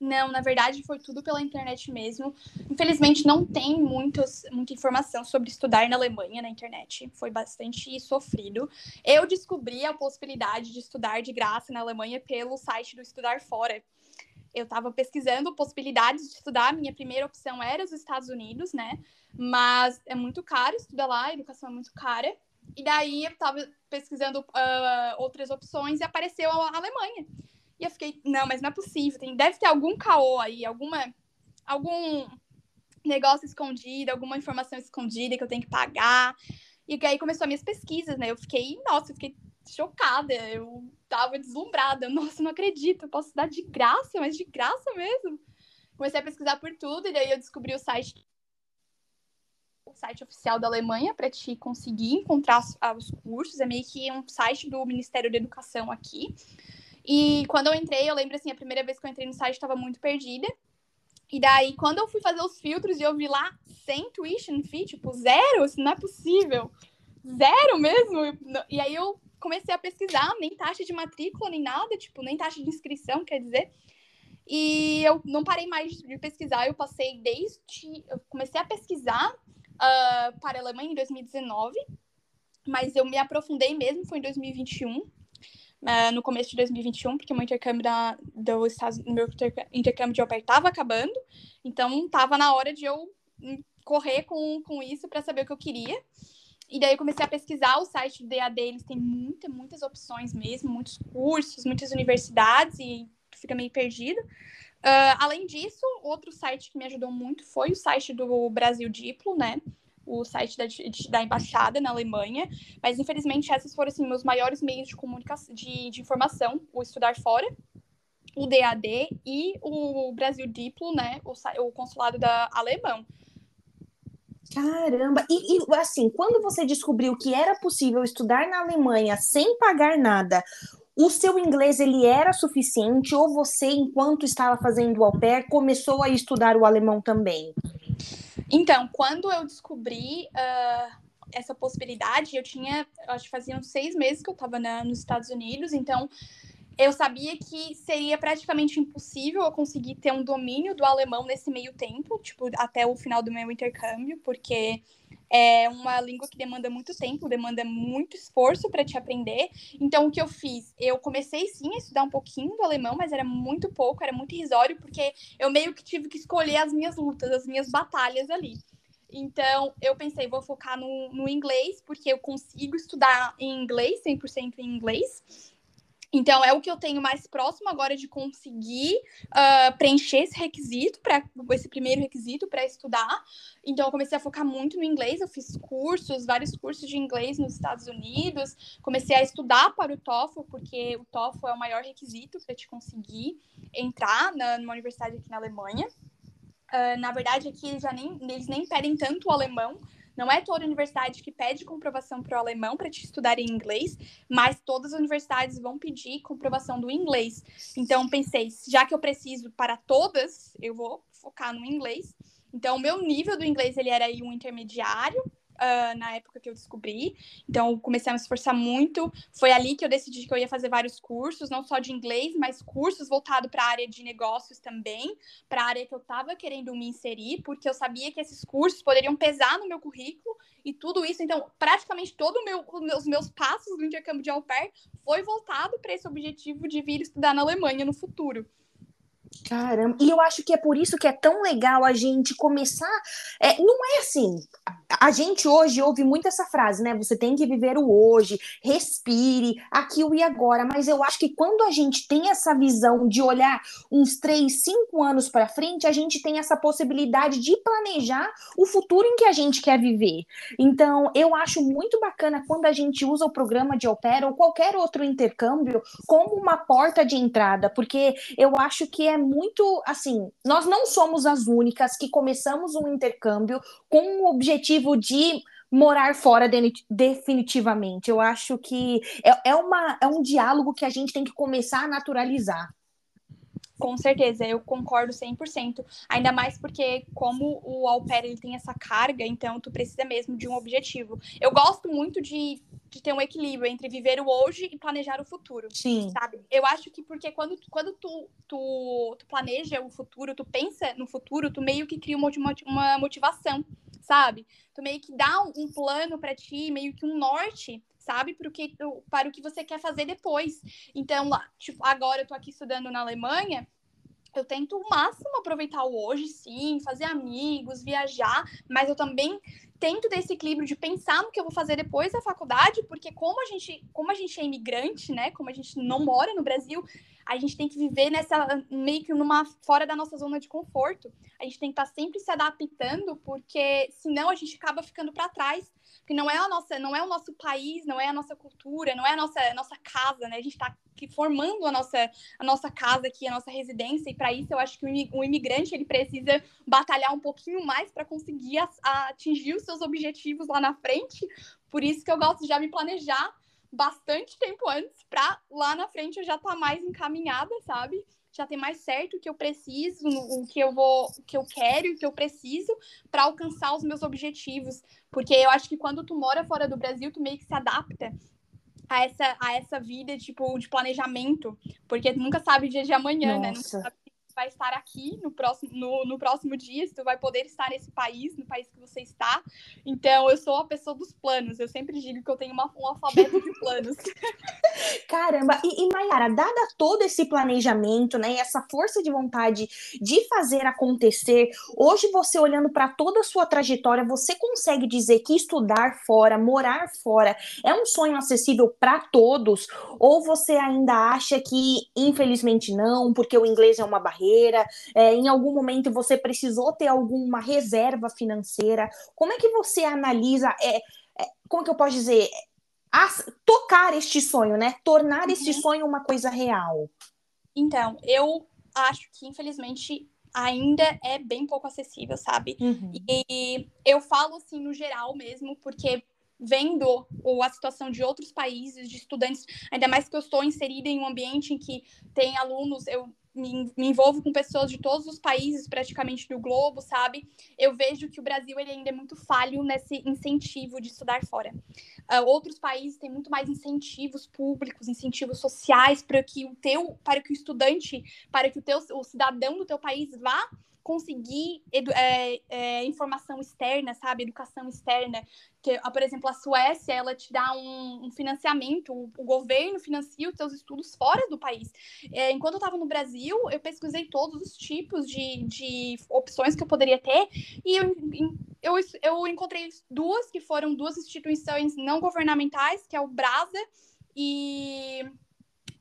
Não, na verdade foi tudo pela internet mesmo. Infelizmente não tem muitos, muita informação sobre estudar na Alemanha na internet. Foi bastante sofrido. Eu descobri a possibilidade de estudar de graça na Alemanha pelo site do Estudar Fora eu estava pesquisando possibilidades de estudar. Minha primeira opção era os Estados Unidos, né? Mas é muito caro estudar lá, a educação é muito cara. E daí eu estava pesquisando uh, outras opções e apareceu a Alemanha. E eu fiquei, não, mas não é possível. Tem, deve ter algum caô aí, alguma, algum negócio escondido, alguma informação escondida que eu tenho que pagar. E aí começou as minhas pesquisas, né? Eu fiquei, nossa, eu fiquei chocada. Eu tava deslumbrada. [LAUGHS] Nossa, não acredito, eu posso dar de graça, mas de graça mesmo. Comecei a pesquisar por tudo e daí eu descobri o site o site oficial da Alemanha para te conseguir encontrar ah, os cursos. É meio que um site do Ministério da Educação aqui. E quando eu entrei, eu lembro assim, a primeira vez que eu entrei no site estava muito perdida. E daí, quando eu fui fazer os filtros e eu vi lá sem tuition fee, tipo, zero, isso não é possível. Zero mesmo. E aí eu comecei a pesquisar, nem taxa de matrícula, nem nada, tipo, nem taxa de inscrição, quer dizer. E eu não parei mais de pesquisar, eu passei desde. Eu comecei a pesquisar uh, para a Alemanha em 2019, mas eu me aprofundei mesmo, foi em 2021. Uh, no começo de 2021, porque meu intercâmbio da, do Estados, meu intercâmbio de au estava acabando, então estava na hora de eu correr com, com isso para saber o que eu queria. E daí eu comecei a pesquisar o site do DAD, eles têm muita, muitas opções mesmo, muitos cursos, muitas universidades, e fica meio perdido. Uh, além disso, outro site que me ajudou muito foi o site do Brasil Diplo, né? O site da, da embaixada na Alemanha. Mas, infelizmente, esses foram assim, meus maiores meios de comunicação, de, de informação, o Estudar Fora, o DAD e o Brasil Diplo, né? O, o consulado da Alemão. Caramba! E, e, assim, quando você descobriu que era possível estudar na Alemanha sem pagar nada, o seu inglês ele era suficiente ou você, enquanto estava fazendo o au pair, começou a estudar o alemão também? Então, quando eu descobri uh, essa possibilidade, eu tinha, acho que fazia uns seis meses que eu estava nos Estados Unidos, então eu sabia que seria praticamente impossível eu conseguir ter um domínio do alemão nesse meio tempo, tipo, até o final do meu intercâmbio, porque é uma língua que demanda muito tempo, demanda muito esforço para te aprender. Então, o que eu fiz? Eu comecei sim a estudar um pouquinho do alemão, mas era muito pouco, era muito irrisório, porque eu meio que tive que escolher as minhas lutas, as minhas batalhas ali. Então, eu pensei, vou focar no, no inglês, porque eu consigo estudar em inglês, 100% em inglês. Então, é o que eu tenho mais próximo agora de conseguir uh, preencher esse requisito, para esse primeiro requisito para estudar. Então, eu comecei a focar muito no inglês. Eu fiz cursos, vários cursos de inglês nos Estados Unidos. Comecei a estudar para o TOEFL, porque o TOEFL é o maior requisito para te conseguir entrar na, numa universidade aqui na Alemanha. Uh, na verdade, aqui já nem, eles nem pedem tanto o alemão, não é toda universidade que pede comprovação para o alemão para te estudar em inglês, mas todas as universidades vão pedir comprovação do inglês. Então, pensei, já que eu preciso para todas, eu vou focar no inglês. Então, o meu nível do inglês ele era aí um intermediário, uh, na época que eu descobri. Então, comecei a me esforçar muito. Foi ali que eu decidi que eu ia fazer vários cursos, não só de inglês, mas cursos voltados para a área de negócios também, para a área que eu estava querendo me inserir, porque eu sabia que esses cursos poderiam pesar no meu currículo e tudo isso. Então, praticamente todos meu, os meus passos do intercâmbio de au pair foi voltado para esse objetivo de vir estudar na Alemanha no futuro. Caramba, e eu acho que é por isso que é tão legal a gente começar. É, não é assim. A gente hoje ouve muito essa frase, né? Você tem que viver o hoje, respire, aqui o e agora. Mas eu acho que quando a gente tem essa visão de olhar uns três, cinco anos para frente, a gente tem essa possibilidade de planejar o futuro em que a gente quer viver. Então, eu acho muito bacana quando a gente usa o programa de Opera ou qualquer outro intercâmbio como uma porta de entrada, porque eu acho que muito assim, nós não somos as únicas que começamos um intercâmbio com o objetivo de morar fora de, definitivamente. Eu acho que é, é, uma, é um diálogo que a gente tem que começar a naturalizar. Com certeza, eu concordo 100%. Ainda mais porque, como o au pair ele tem essa carga, então tu precisa mesmo de um objetivo. Eu gosto muito de, de ter um equilíbrio entre viver o hoje e planejar o futuro. Sim. Sabe? Eu acho que porque quando, quando tu, tu, tu planeja o futuro, tu pensa no futuro, tu meio que cria uma, uma motivação, sabe? Tu meio que dá um, um plano para ti, meio que um norte sabe? Para o que, para o que você quer fazer depois. Então, lá, tipo, agora eu tô aqui estudando na Alemanha, eu tento o máximo aproveitar o hoje, sim, fazer amigos, viajar, mas eu também tento ter esse equilíbrio de pensar no que eu vou fazer depois da faculdade, porque como a gente, como a gente é imigrante, né, como a gente não mora no Brasil, a gente tem que viver nessa meio que numa fora da nossa zona de conforto. A gente tem que estar tá sempre se adaptando, porque senão a gente acaba ficando para trás, porque não é a nossa, não é o nosso país, não é a nossa cultura, não é a nossa a nossa casa, né? A gente está formando a nossa a nossa casa aqui, a nossa residência, e para isso eu acho que o imigrante ele precisa batalhar um pouquinho mais para conseguir a, a atingir os seus objetivos lá na frente. Por isso que eu gosto de já me planejar bastante tempo antes para lá na frente eu já estar tá mais encaminhada, sabe? Já ter mais certo o que eu preciso, o que eu vou, o que eu quero, o que eu preciso para alcançar os meus objetivos. Porque eu acho que quando tu mora fora do Brasil, tu meio que se adapta a essa, a essa vida, tipo, de planejamento, porque tu nunca sabe o dia de amanhã, Nossa. né? Nunca sabe vai estar aqui no próximo, no, no próximo dia, se tu vai poder estar nesse país, no país que você está. Então, eu sou a pessoa dos planos. Eu sempre digo que eu tenho uma, um alfabeto de planos. [LAUGHS] Caramba! E, e Mayara, dada todo esse planejamento, né, e essa força de vontade de fazer acontecer, hoje você olhando para toda a sua trajetória, você consegue dizer que estudar fora, morar fora, é um sonho acessível para todos? Ou você ainda acha que, infelizmente, não, porque o inglês é uma barreira? Carreira, é, em algum momento você precisou ter alguma reserva financeira. Como é que você analisa, é, é, como que eu posso dizer, as, tocar este sonho, né? Tornar uhum. este sonho uma coisa real? Então, eu acho que, infelizmente, ainda é bem pouco acessível, sabe? Uhum. E eu falo assim no geral mesmo, porque vendo ou a situação de outros países, de estudantes, ainda mais que eu estou inserida em um ambiente em que tem alunos, eu me, envolvo com pessoas de todos os países praticamente do globo, sabe? Eu vejo que o Brasil ele ainda é muito falho nesse incentivo de estudar fora. Uh, outros países têm muito mais incentivos públicos, incentivos sociais para que o teu, para que o estudante, para que o teu, o cidadão do teu país vá conseguir é, é, informação externa, sabe? Educação externa. Que, por exemplo, a Suécia, ela te dá um, um financiamento, o, o, governo financia os seus estudos fora do país. É, enquanto eu estava no Brasil, eu pesquisei todos os tipos de, de opções que eu poderia ter e eu, eu, eu encontrei duas que foram duas instituições não governamentais, que é o Brasa e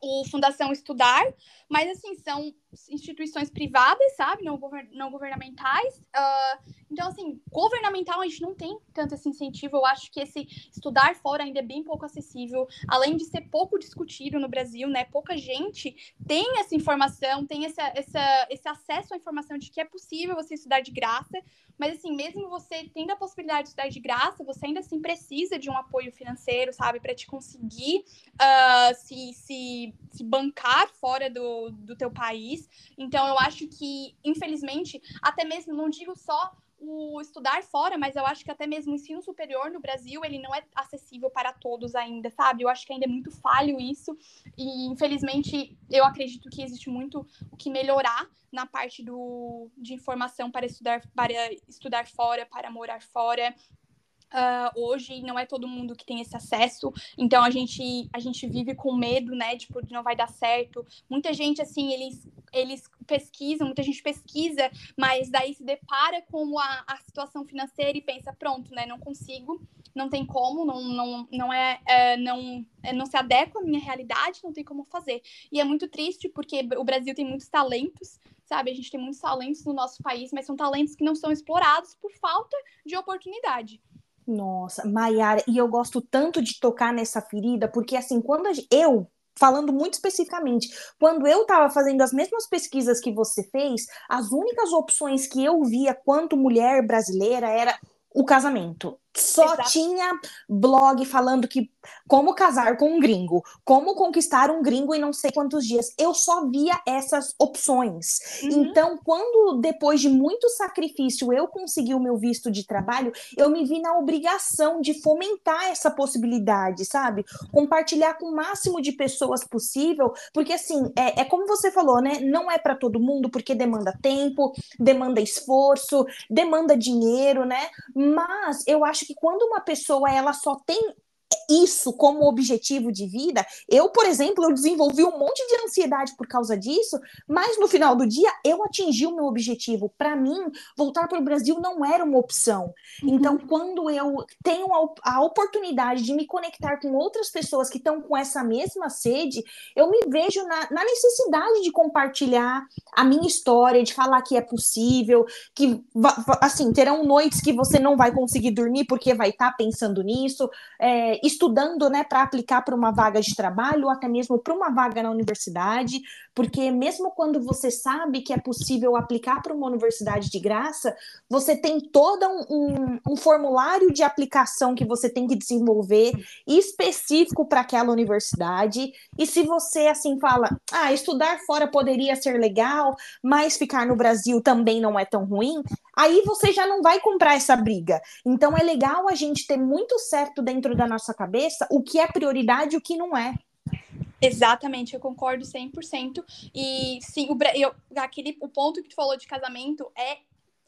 o Fundação Estudar, mas assim, são instituições privadas, sabe? Não, não governamentais. Uh, então, assim, governamental a gente não tem tanto esse incentivo. Eu acho que esse estudar fora ainda é bem pouco acessível, além de ser pouco discutido no Brasil, né? Pouca gente tem essa informação, tem essa, essa, esse acesso à informação de que é possível você estudar de graça. Mas, assim, mesmo você tendo a possibilidade de estudar de graça, você ainda assim precisa de um apoio financeiro, sabe? Para te conseguir uh, se, se, se bancar fora do, do teu país. Então, eu acho que, infelizmente, até mesmo, não digo só o estudar fora, mas eu acho que até mesmo o ensino superior no Brasil, ele não é acessível para todos ainda, sabe? Eu acho que ainda é muito falho isso, e infelizmente eu acredito que existe muito o que melhorar na parte do, de informação para estudar, para estudar fora, para morar fora, Uh, hoje não é todo mundo que tem esse acesso, então a gente a gente vive com medo, né, tipo, de não vai dar certo. Muita gente assim, eles eles pesquisam, muita gente pesquisa, mas daí se depara com a, a situação financeira e pensa, pronto, né, não consigo, não tem como, não não, não é, é não é, não se adequa à minha realidade, não tem como fazer. E é muito triste porque o Brasil tem muitos talentos, sabe? A gente tem muitos talentos no nosso país, mas são talentos que não são explorados por falta de oportunidade. Nossa, Maiara, e eu gosto tanto de tocar nessa ferida, porque assim, quando gente, eu, falando muito especificamente, quando eu estava fazendo as mesmas pesquisas que você fez, as únicas opções que eu via quanto mulher brasileira era o casamento. Só Exato. tinha blog falando que como casar com um gringo, como conquistar um gringo em não sei quantos dias. Eu só via essas opções. Uhum. Então, quando depois de muito sacrifício eu consegui o meu visto de trabalho, eu me vi na obrigação de fomentar essa possibilidade, sabe? Compartilhar com o máximo de pessoas possível, porque assim, é, é como você falou, né? Não é para todo mundo, porque demanda tempo, demanda esforço, demanda dinheiro, né? Mas eu acho que quando uma pessoa ela só tem isso como objetivo de vida. Eu, por exemplo, eu desenvolvi um monte de ansiedade por causa disso, mas no final do dia eu atingi o meu objetivo. Para mim, voltar para o Brasil não era uma opção. Uhum. Então, quando eu tenho a, a, oportunidade de me conectar com outras pessoas que estão com essa mesma sede, eu me vejo na, na necessidade de compartilhar a minha história, de falar que é possível, que assim terão noites que você não vai conseguir dormir porque vai estar tá pensando nisso. É, estudando né, para aplicar para uma vaga de trabalho ou até mesmo para uma vaga na universidade, porque mesmo quando você sabe que é possível aplicar para uma universidade de graça, você tem todo um, um, um formulário de aplicação que você tem que desenvolver específico para aquela universidade. E se você assim fala, ah, estudar fora poderia ser legal, mas ficar no Brasil também não é tão ruim, aí você já não vai comprar essa briga. Então é legal a gente ter muito certo dentro da nossa cabeça o que é prioridade e o que não é. Exatamente, eu concordo 100%. E sim, o, eu, aquele, o ponto que tu falou de casamento é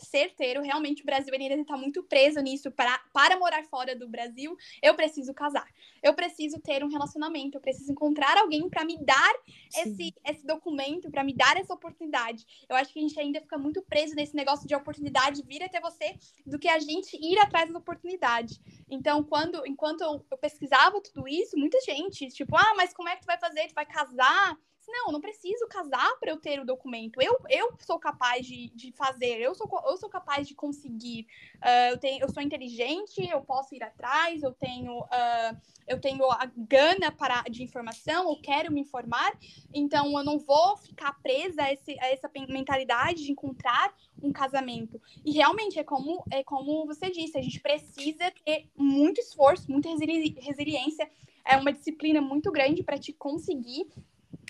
certeiro. Realmente o Brasil ainda está muito preso nisso. Para, para morar fora do Brasil, eu preciso casar. Eu preciso ter um relacionamento. Eu preciso encontrar alguém para me dar esse, esse documento, para me dar essa oportunidade. Eu acho que a gente ainda fica muito preso nesse negócio de oportunidade vir até você do que a gente ir atrás da oportunidade. Então, quando enquanto eu, eu pesquisava tudo isso, muita gente, tipo, ah, mas como é que tu vai fazer? Tu vai casar? Não, não preciso casar para eu ter o documento. Eu, eu sou capaz de, de fazer, eu sou, eu sou capaz de conseguir. Uh, eu, tenho, eu sou inteligente, eu posso ir atrás, eu tenho, uh, eu tenho a gana para, de informação, eu quero me informar, então eu não vou ficar presa a, esse, a essa mentalidade de encontrar um casamento. E realmente é como, é como você disse, a gente precisa ter muito esforço, muita resili resiliência, é uma disciplina muito grande para te conseguir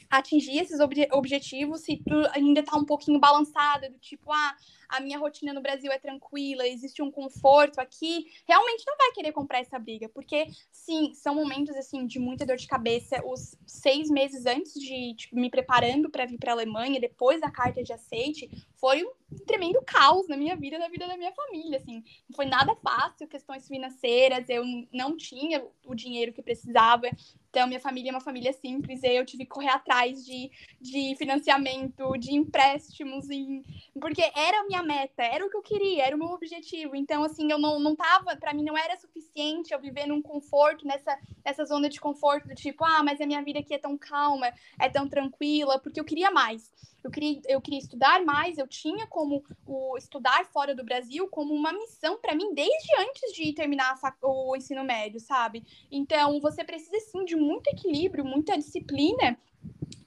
atingir esses ob objetivos se tu ainda tá um pouquinho balançada, do tipo, ah, a minha rotina no Brasil é tranquila, existe um conforto aqui, realmente não vai querer comprar essa briga, porque sim, são momentos assim de muita dor de cabeça. Os seis meses antes de tipo, me preparando para vir para a Alemanha, depois da carta de aceite, foi um tremendo caos na minha vida, na vida da minha família, assim, não foi nada fácil, questões financeiras, eu não tinha o dinheiro que precisava, então, minha família é uma família simples, eu tive que correr atrás de, de financiamento, de empréstimos, em... porque era a minha meta, era o que eu queria, era o meu objetivo. Então, assim, eu não, não tava, para mim não era suficiente eu viver num conforto, nessa, nessa zona de conforto, do tipo, ah, mas a minha vida aqui é tão calma, é tão tranquila, porque eu queria mais. Eu queria, eu queria estudar mais, eu tinha como o estudar fora do Brasil como uma missão para mim desde antes de terminar o ensino médio, sabe? Então, você precisa sim de muito equilíbrio, muita disciplina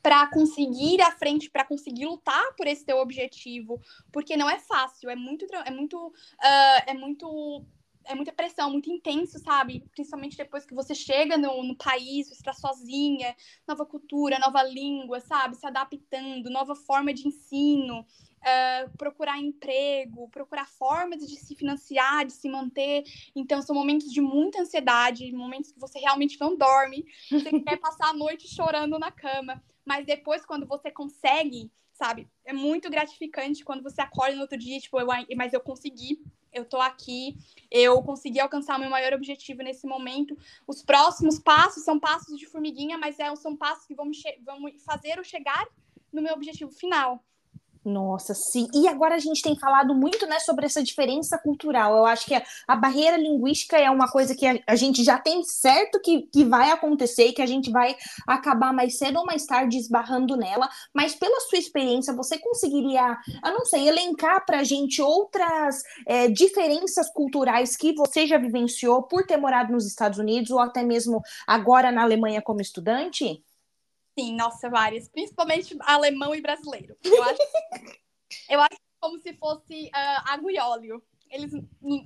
para conseguir ir à frente, para conseguir lutar por esse teu objetivo, porque não é fácil, é muito, é muito, uh, é muito é muita pressão, muito intenso, sabe? Principalmente depois que você chega no, no país, você está sozinha, nova cultura, nova língua, sabe? Se adaptando, nova forma de ensino uh, procurar emprego, procurar formas de se financiar, de se manter. Então, são momentos de muita ansiedade, momentos que você realmente não dorme, você [LAUGHS] quer passar a noite chorando na cama. Mas depois, quando você consegue, sabe, é muito gratificante quando você acorda no outro dia, tipo, eu, mas eu consegui, eu tô aqui, eu consegui alcançar o meu maior objetivo nesse momento. Os próximos passos são passos de formiguinha, mas é, são passos que vão me, vão fazer eu chegar no meu objetivo final. Nossa, sim. E agora a gente tem falado muito, né, sobre essa diferença cultural. Eu acho que a, a barreira linguística é uma coisa que a, a, gente já tem certo que, que vai acontecer e que a gente vai acabar mais cedo ou mais tarde esbarrando nela. Mas pela sua experiência, você conseguiria, eu não sei, elencar para a gente outras é, diferenças culturais que você já vivenciou por ter morado nos Estados Unidos ou até mesmo agora na Alemanha como estudante? Sim, nossa, várias. Principalmente alemão e brasileiro. Eu acho, eu acho como se fosse uh, água e óleo. Eles,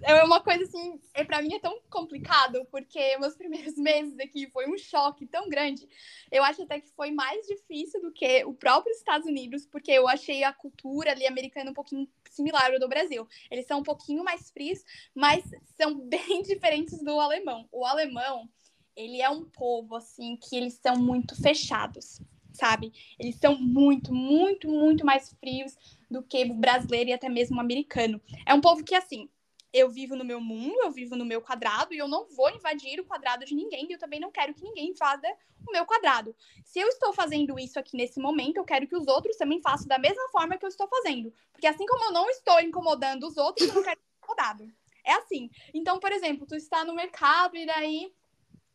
é uma coisa assim, é, para mim é tão complicado, porque meus [LAUGHS] primeiros meses aqui foi um choque tão grande. Eu acho até que foi mais difícil do que o próprio Estados Unidos, porque eu achei a cultura ali americana um pouquinho similar ao do Brasil. Eles são um pouquinho mais frios, mas são [LAUGHS] bem diferentes do alemão. O alemão, ele é um povo, assim, que eles são muito fechados, sabe? Eles são muito, muito, muito mais frios do que o brasileiro e até mesmo o americano. É um povo que, assim, eu vivo no meu mundo, eu vivo no meu quadrado e eu não vou invadir o quadrado de ninguém e eu também não quero que ninguém invada o meu quadrado. Se eu estou fazendo isso aqui nesse momento, eu quero que os outros também façam da mesma forma que eu estou fazendo. Porque assim como eu não estou incomodando os outros, eu não quero ser incomodado. É assim. Então, por exemplo, tu está no mercado e daí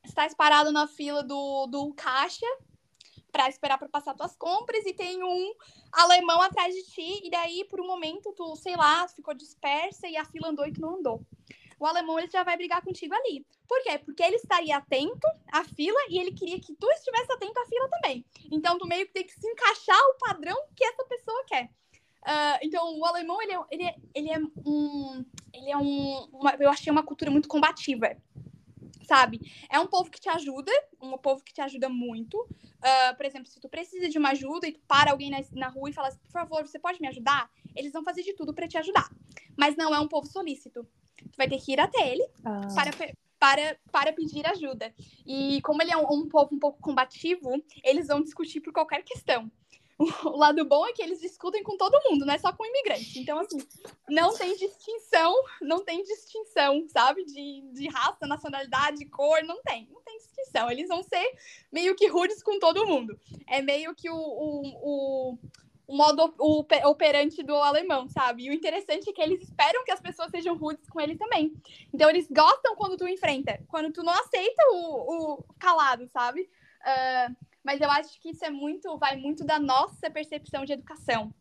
estás parado na fila do, do caixa para esperar para passar tuas compras e tem um alemão atrás de ti e daí por um momento tu, sei lá, ficou dispersa e a fila andou e tu não andou. O alemão ele já vai brigar contigo ali. Por quê? Porque ele estaria atento à fila e ele queria que tu estivesse atento à fila também. Então tu meio que tem que se encaixar o padrão que essa pessoa quer. Uh, então, o alemão, ele é, ele é, ele é um. Ele é um. Uma, eu achei uma cultura muito combativa sabe? É um povo que te ajuda, um povo que te ajuda muito. Uh, por exemplo, se tu precisa de uma ajuda e tu para alguém na, na rua e fala assim, por favor, você pode me ajudar? Eles vão fazer de tudo para te ajudar. Mas não é um povo solícito. Tu vai ter que ir até ele ah. para, para, para pedir ajuda. E como ele é um, um povo um pouco combativo, eles vão discutir por qualquer questão [LAUGHS] o lado bom é que eles discutem com todo mundo, não é só com imigrantes. Então, assim, não tem distinção, não tem distinção, sabe? De, de raça, nacionalidade, cor, não tem. Não tem distinção. Eles vão ser meio que rudes com todo mundo. É meio que o, o, o, o modo operante do alemão, sabe? E o interessante é que eles esperam que as pessoas sejam rudes com ele também. Então, eles gostam quando tu enfrenta, quando tu não aceita o, o calado, sabe? Uh, mas eu acho que isso é muito, vai muito da nossa percepção de educação.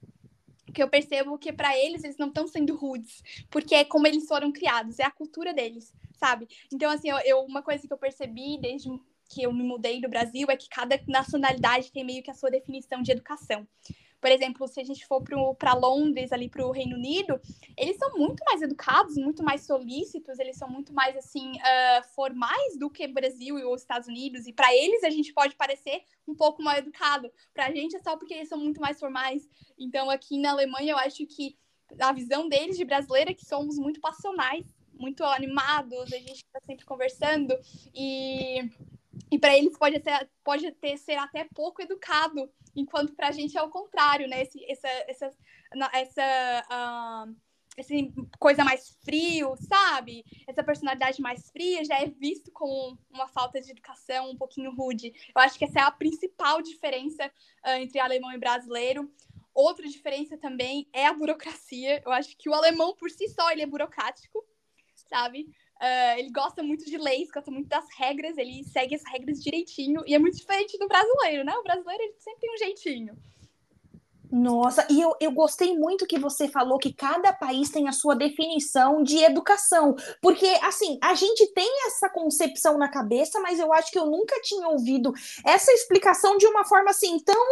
Que eu percebo que para eles eles não estão sendo rudes, porque é como eles foram criados, é a cultura deles, sabe? Então assim, eu, eu uma coisa que eu percebi desde que eu me mudei do Brasil é que cada nacionalidade tem meio que a sua definição de educação. Por exemplo, se a gente for para Londres, ali para o Reino Unido, eles são muito mais educados, muito mais solícitos, eles são muito mais, assim, uh, formais do que Brasil e os Estados Unidos. E para eles a gente pode parecer um pouco mal educado. Para a gente é só porque eles são muito mais formais. Então, aqui na Alemanha, eu acho que a visão deles de brasileira é que somos muito passionais, muito animados, a gente está sempre conversando e e para eles pode ser, pode ter, ser até pouco educado, enquanto para a gente é o contrário, né? Esse, essa, essa, essa uh, esse coisa mais frio, sabe? Essa personalidade mais fria já é visto como uma falta de educação, um pouquinho rude. Eu acho que essa é a principal diferença uh, entre alemão e brasileiro. Outra diferença também é a burocracia. Eu acho que o alemão por si só ele é burocrático, sabe? Uh, ele gosta muito de leis, gosta muito das regras, ele segue as regras direitinho, e é muito diferente do brasileiro, né? O brasileiro ele sempre tem um jeitinho. Nossa, e eu, eu gostei muito que você falou que cada país tem a sua definição de educação, porque assim, a gente tem essa concepção na cabeça, mas eu acho que eu nunca tinha ouvido essa explicação de uma forma assim tão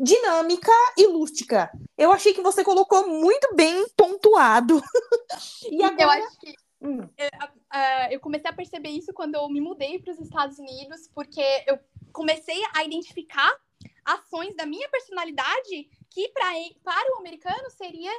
dinâmica e lústica. Eu achei que você colocou muito bem pontuado. [LAUGHS] e agora... Eu acho que Hum. Eu, eu comecei a perceber isso quando eu me mudei para os Estados Unidos, porque eu comecei a identificar ações da minha personalidade que pra, para o americano seria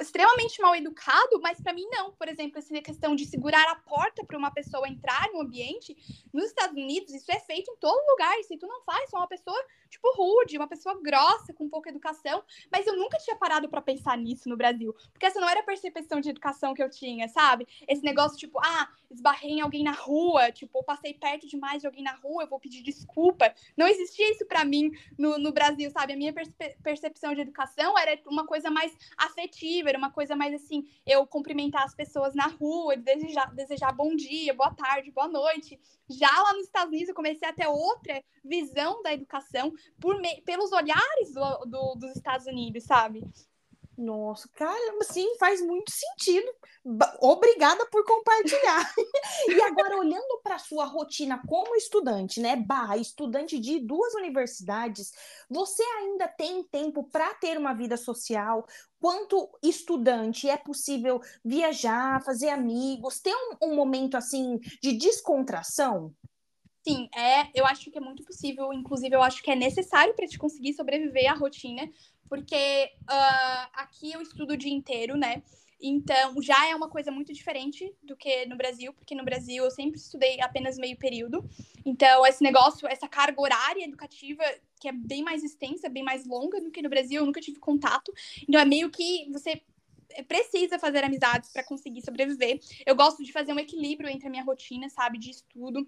extremamente mal educado, mas para mim não. Por exemplo, essa questão de segurar a porta para uma pessoa entrar no ambiente, nos Estados Unidos, isso é feito em todo lugar. Se tu não faz, é uma pessoa, tipo, rude, uma pessoa grossa, com pouca educação. Mas eu nunca tinha parado para pensar nisso no Brasil. Porque essa não era a percepção de educação que eu tinha, sabe? Esse negócio, tipo, ah, esbarrei em alguém na rua, tipo, passei perto demais de alguém na rua, eu vou pedir desculpa. Não existia isso para mim no, no Brasil, sabe? A minha percepção de educação era uma coisa mais afetiva era uma coisa mais assim, eu cumprimentar as pessoas na rua, desejar, desejar bom dia, boa tarde, boa noite. Já lá nos Estados Unidos eu comecei a ter outra visão da educação por me... pelos olhares do, do, dos Estados Unidos, sabe? Nossa, caramba, sim, faz muito sentido. Obrigada por compartilhar. [LAUGHS] e agora, olhando para a sua rotina como estudante, né? Barra, estudante de duas universidades, você ainda tem tempo para ter uma vida social? Quanto estudante é possível viajar, fazer amigos, ter um, um momento assim de descontração? Sim, é, eu acho que é muito possível, inclusive eu acho que é necessário para te conseguir sobreviver à rotina, porque uh, aqui eu estudo o dia inteiro, né? Então, já é uma coisa muito diferente do que no Brasil, porque no Brasil eu sempre estudei apenas meio período. Então, esse negócio, essa carga horária educativa, que é bem mais extensa, bem mais longa do que no Brasil, eu nunca tive contato. Então, é meio que você precisa fazer amizades para conseguir sobreviver. Eu gosto de fazer um equilíbrio entre a minha rotina, sabe, de estudo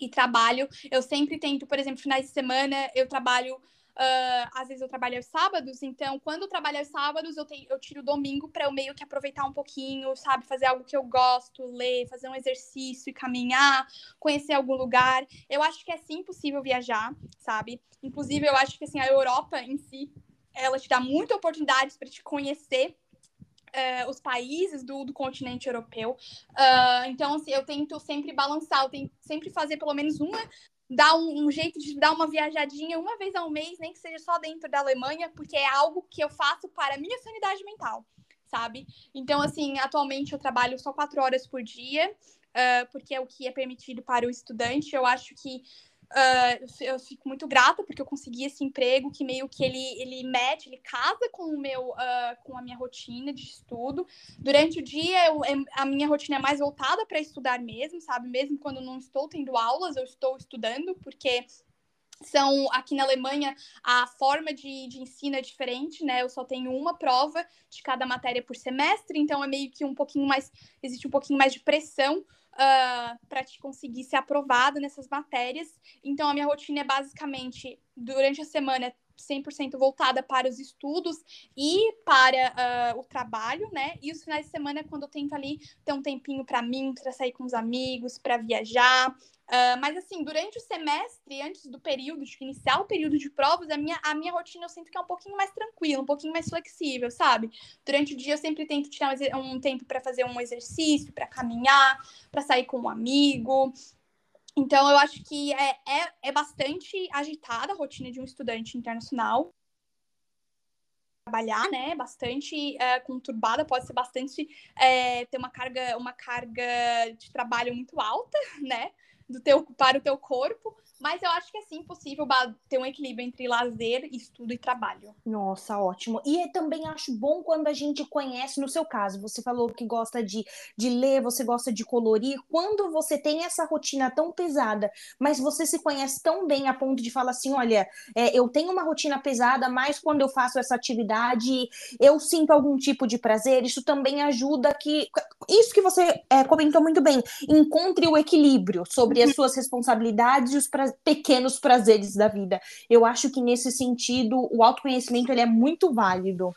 e trabalho. Eu sempre tento, por exemplo, finais de semana, eu trabalho Uh, às vezes eu trabalho aos sábados, então quando eu trabalho aos sábados, eu, tenho, eu tiro o domingo para eu meio que aproveitar um pouquinho, sabe? Fazer algo que eu gosto, ler, fazer um exercício e caminhar, conhecer algum lugar. Eu acho que é sim possível viajar, sabe? Inclusive, eu acho que assim, a Europa em si, ela te dá muitas oportunidades para te conhecer Uh, os países do, do continente europeu. Uh, então, assim, eu tento sempre balançar, eu tento sempre fazer pelo menos uma dar um, um, jeito de dar uma viajadinha uma vez ao mês, nem que seja só dentro da Alemanha, porque é algo que eu faço para a minha sanidade mental, sabe? Então, assim, atualmente eu trabalho só quatro horas por dia, uh, porque é o que é permitido para o estudante. Eu acho que Uh, eu fico muito grata porque eu consegui esse emprego que meio que ele, ele mete, ele casa com o meu uh, com a minha rotina de estudo. Durante o dia eu, a minha rotina é mais voltada para estudar mesmo, sabe? Mesmo quando não estou tendo aulas, eu estou estudando, porque são aqui na Alemanha a forma de, de ensino é diferente, né? Eu só tenho uma prova de cada matéria por semestre, então é meio que um pouquinho mais existe um pouquinho mais de pressão uh, ah, para te conseguir ser aprovado nessas matérias. Então, a minha rotina é basicamente, durante a semana, 100% voltada para os estudos e para uh, o trabalho, né? E os finais de semana é quando eu tento ali ter um tempinho para mim, para sair com os amigos, para viajar, Uh, mas assim, durante o semestre, antes do período, de iniciar o período de provas, a minha, a minha rotina eu sinto que é um pouquinho mais tranquila, um pouquinho mais flexível, sabe? Durante o dia eu sempre tento tirar um, um tempo para fazer um exercício, para caminhar, para sair com um amigo. Então eu acho que é, é, é bastante agitada a rotina de um estudante internacional. Trabalhar, né, bastante é, conturbada, pode ser bastante é, ter uma carga, uma carga de trabalho muito alta, [LAUGHS] né, do teu, para o teu corpo, mas eu acho que é sim possível ter um equilíbrio entre lazer, estudo e trabalho. Nossa, ótimo. E também acho bom quando a gente conhece, no seu caso, você falou que gosta de, de ler, você gosta de colorir. Quando você tem essa rotina tão pesada, mas você se conhece tão bem a ponto de falar assim: olha, é, eu tenho uma rotina pesada, mas quando eu faço essa atividade, eu sinto algum tipo de prazer. Isso também ajuda que. Isso que você é, comentou muito bem, encontre o equilíbrio sobre as uhum. suas responsabilidades e os prazeres pequenos prazeres da vida. Eu acho que nesse sentido o autoconhecimento ele é muito válido.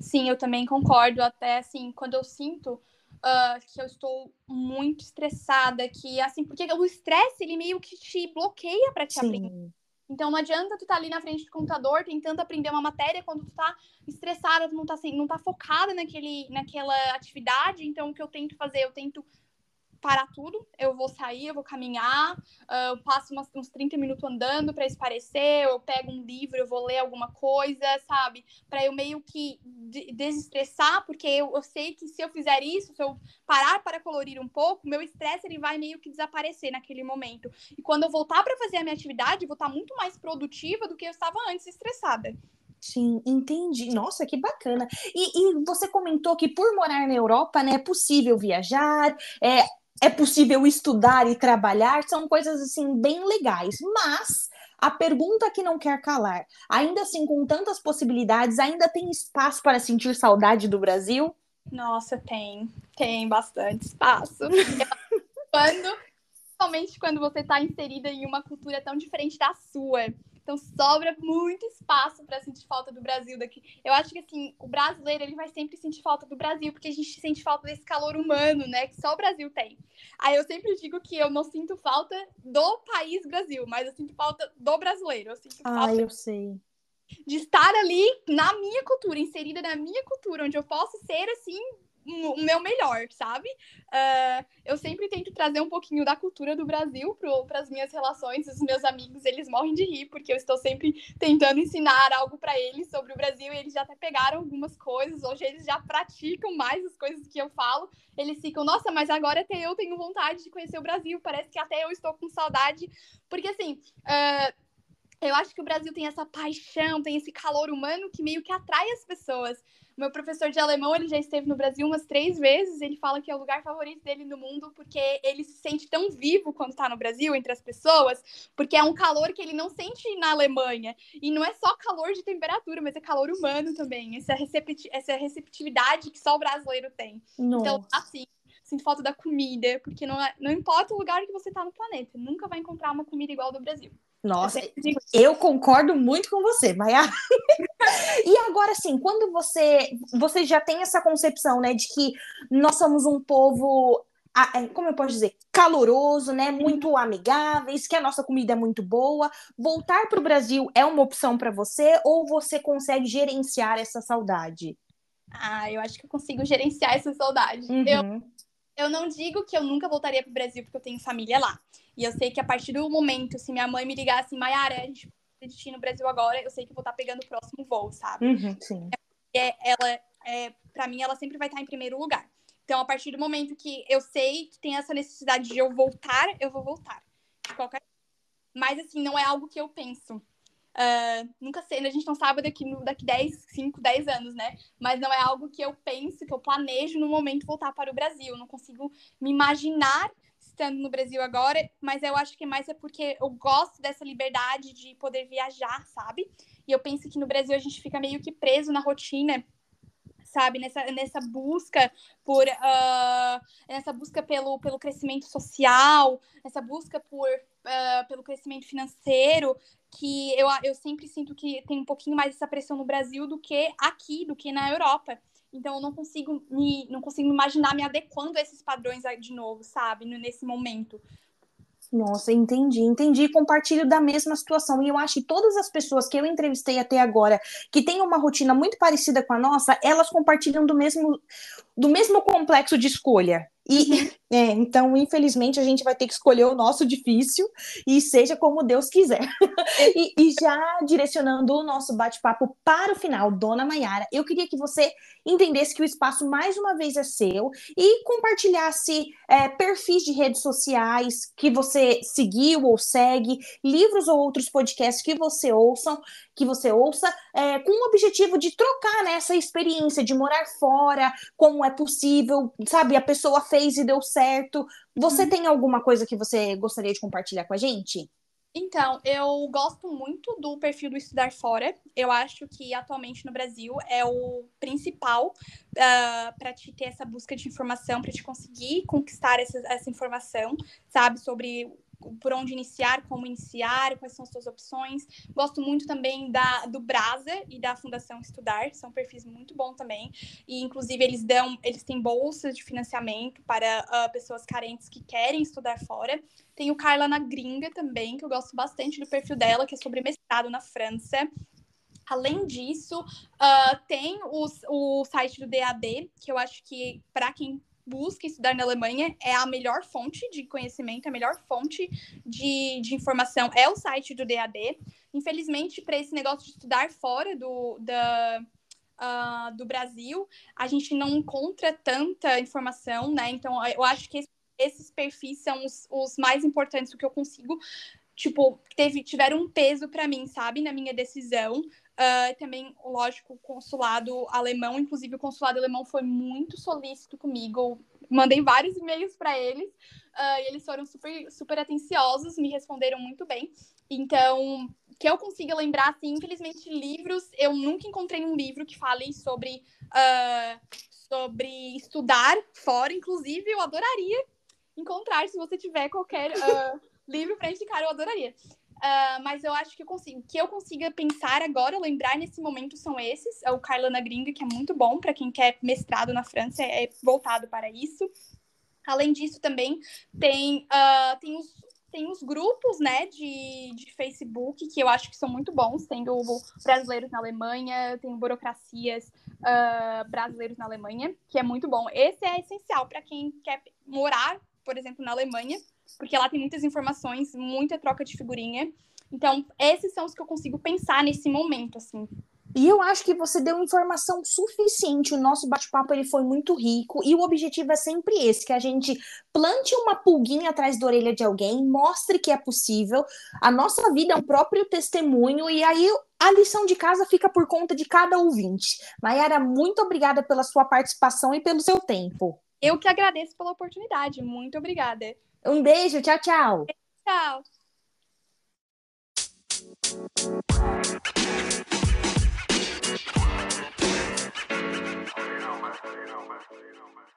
Sim, eu também concordo. Até assim, quando eu sinto uh, que eu estou muito estressada, que assim, porque o estresse ele meio que te bloqueia para te Sim. aprender. Então não adianta tu estar tá ali na frente do computador tentando aprender uma matéria quando tu tá estressada, tu não tá, não tá focada naquele, naquela atividade. Então o que eu tento fazer? Eu tento parar tudo, eu vou sair, eu vou caminhar, uh, eu passo umas, uns 30 minutos andando para esparecer, eu pego um livro, eu vou ler alguma coisa, sabe? Para eu meio que desestressar, porque eu, eu, sei que se eu fizer isso, se eu parar para colorir um pouco, meu estresse ele vai meio que desaparecer naquele momento. E quando eu voltar para fazer a minha atividade, eu vou estar muito mais produtiva do que eu estava antes estressada. Sim, entendi. Nossa, que bacana. E, e, você comentou que por morar na Europa, né, é possível viajar, é, é possível estudar e trabalhar, são coisas assim bem legais. Mas a pergunta que não quer calar, ainda assim com tantas possibilidades, ainda tem espaço para sentir saudade do Brasil? Nossa, tem, tem bastante espaço. [LAUGHS] quando, principalmente quando você está inserida em uma cultura tão diferente da sua. Então sobra muito espaço para sentir falta do Brasil daqui. Eu acho que assim, o brasileiro ele vai sempre sentir falta do Brasil, porque a gente sente falta desse calor humano, né, que só o Brasil tem. Aí eu sempre digo que eu não sinto falta do país Brasil, mas eu sinto falta do brasileiro. Eu sinto ah, falta eu sei. De estar ali na minha cultura, inserida na minha cultura, onde eu posso ser assim o meu melhor, sabe? Uh, eu sempre tento trazer um pouquinho da cultura do Brasil para as minhas relações. Os meus amigos, eles morrem de rir, porque eu estou sempre tentando ensinar algo para eles sobre o Brasil e eles já até pegaram algumas coisas. Hoje eles já praticam mais as coisas que eu falo. Eles ficam, nossa, mas agora até eu tenho vontade de conhecer o Brasil. Parece que até eu estou com saudade. Porque assim. Uh, eu acho que o Brasil tem essa paixão, tem esse calor humano que meio que atrai as pessoas. Meu professor de alemão, ele já esteve no Brasil umas três vezes. Ele fala que é o lugar favorito dele no mundo porque ele se sente tão vivo quando está no Brasil, entre as pessoas, porque é um calor que ele não sente na Alemanha. E não é só calor de temperatura, mas é calor humano também. Essa, recepti essa receptividade que só o brasileiro tem. Então, Nossa. Então, assim, sinto falta da comida, porque não, é, não importa o lugar que você está no planeta, nunca vai encontrar uma comida igual do Brasil. Nossa, eu concordo muito com você, Maia. [LAUGHS] e agora sim, quando você você já tem essa concepção, né, de que nós somos um povo é, como eu posso dizer, caloroso, né? Muito amigáveis, que a nossa comida é muito boa. Voltar para o Brasil é uma opção para você ou você consegue gerenciar essa saudade? Ah, eu acho que eu consigo gerenciar essa saudade. Uhum. Eu, eu não digo que eu nunca voltaria para o Brasil porque eu tenho família lá. E eu sei que a partir do momento, se minha mãe me ligar assim, Mayara, a gente vai no Brasil agora, eu sei que eu vou estar pegando o próximo voo, sabe? Uhum, sim. É, ela, é, para mim, ela sempre vai estar em primeiro lugar. Então, a partir do momento que eu sei que tem essa necessidade de eu voltar, eu vou voltar. De qualquer Mas, assim, não é algo que eu penso. Uh, nunca sei, a gente não sabe daqui, daqui 10, 5, 10 anos, né? Mas não é algo que eu penso, que eu planejo no momento voltar para o Brasil. Eu não consigo me imaginar estando no Brasil agora, mas eu acho que mais é porque eu gosto dessa liberdade de poder viajar, sabe? E eu penso que no Brasil a gente fica meio que preso na rotina sabe nessa, nessa busca por uh, nessa busca pelo, pelo crescimento social essa busca por uh, pelo crescimento financeiro que eu, eu sempre sinto que tem um pouquinho mais essa pressão no Brasil do que aqui do que na Europa então eu não consigo me, não consigo imaginar me adequando a esses padrões de novo, sabe? Nesse momento. Nossa, entendi, entendi. Compartilho da mesma situação. E eu acho que todas as pessoas que eu entrevistei até agora, que têm uma rotina muito parecida com a nossa, elas compartilham do mesmo, do mesmo complexo de escolha. E uhum. é, então, infelizmente, a gente vai ter que escolher o nosso difícil e seja como Deus quiser. [LAUGHS] e, e, já direcionando o nosso bate-papo para o final, Dona Maiara, eu queria que você entendesse que o espaço mais uma vez é seu e compartilhasse é, perfis de redes sociais que você seguiu ou segue, livros ou outros podcasts que você ouçam, que você ouça, é, com o objetivo de trocar né, essa experiência de morar fora, como é possível, sabe? A pessoa fez e deu certo. Você uhum. tem alguma coisa que você gostaria de compartilhar com a gente? Então, eu gosto muito do perfil do Estudar Fora. Eu acho que atualmente no Brasil é o principal uh, ah, para te ter essa busca de informação, para te conseguir conquistar essa, essa informação, sabe, sobre por onde iniciar, como iniciar, quais são as suas opções. Gosto muito também da, do Brasa e da Fundação Estudar, são perfis muito bons também. E, inclusive, eles dão, eles têm bolsas de financiamento para uh, pessoas carentes que querem estudar fora. Tem o Carla na Gringa também, que eu gosto bastante do perfil dela, que é sobre mestrado na França. Além disso, uh, tem os, o site do DAD, que eu acho que, para quem busca estudar na Alemanha, é a melhor fonte de conhecimento, a melhor fonte de, de informação é o site do DAD. Infelizmente, para esse negócio de estudar fora do, da, uh, do Brasil, a gente não encontra tanta informação, né? Então, eu acho que esses perfis são os, os mais importantes do que eu consigo tipo, teve, tiveram um peso para mim, sabe, na minha decisão. Uh, também, lógico, o consulado alemão, inclusive o consulado alemão foi muito solícito comigo. Mandei vários e-mails para eles uh, e eles foram super, super atenciosos, me responderam muito bem. Então, que eu consiga lembrar, assim, infelizmente, livros, eu nunca encontrei um livro que fale sobre, uh, sobre estudar fora. Inclusive, eu adoraria encontrar, se você tiver qualquer [LAUGHS] livro para indicar, eu adoraria. Uh, mas eu acho que eu consigo, que eu consiga pensar agora, lembrar nesse momento são esses. É o Carla na Gringa, que é muito bom para quem quer mestrado na França, é voltado para isso. Além disso, também tem, uh, tem, os, tem os grupos né, de, de Facebook que eu acho que são muito bons. Tem o Brasileiros na Alemanha, tem Burocracias uh, Brasileiros na Alemanha, que é muito bom. Esse é essencial para quem quer morar, por exemplo, na Alemanha porque lá tem muitas informações, muita troca de figurinha. Então, esses são os que eu consigo pensar nesse momento, assim. E eu acho que você deu informação suficiente. O nosso bate-papo ele foi muito rico e o objetivo é sempre esse, que a gente plante uma pulguinha atrás da orelha de alguém, mostre que é possível. A nossa vida é um próprio testemunho e aí a lição de casa fica por conta de cada ouvinte. Mayara, muito obrigada pela sua participação e pelo seu tempo. Eu que agradeço pela oportunidade. Muito obrigada. Um beijo, tchau, tchau. Tchau. You know, man. You know, man.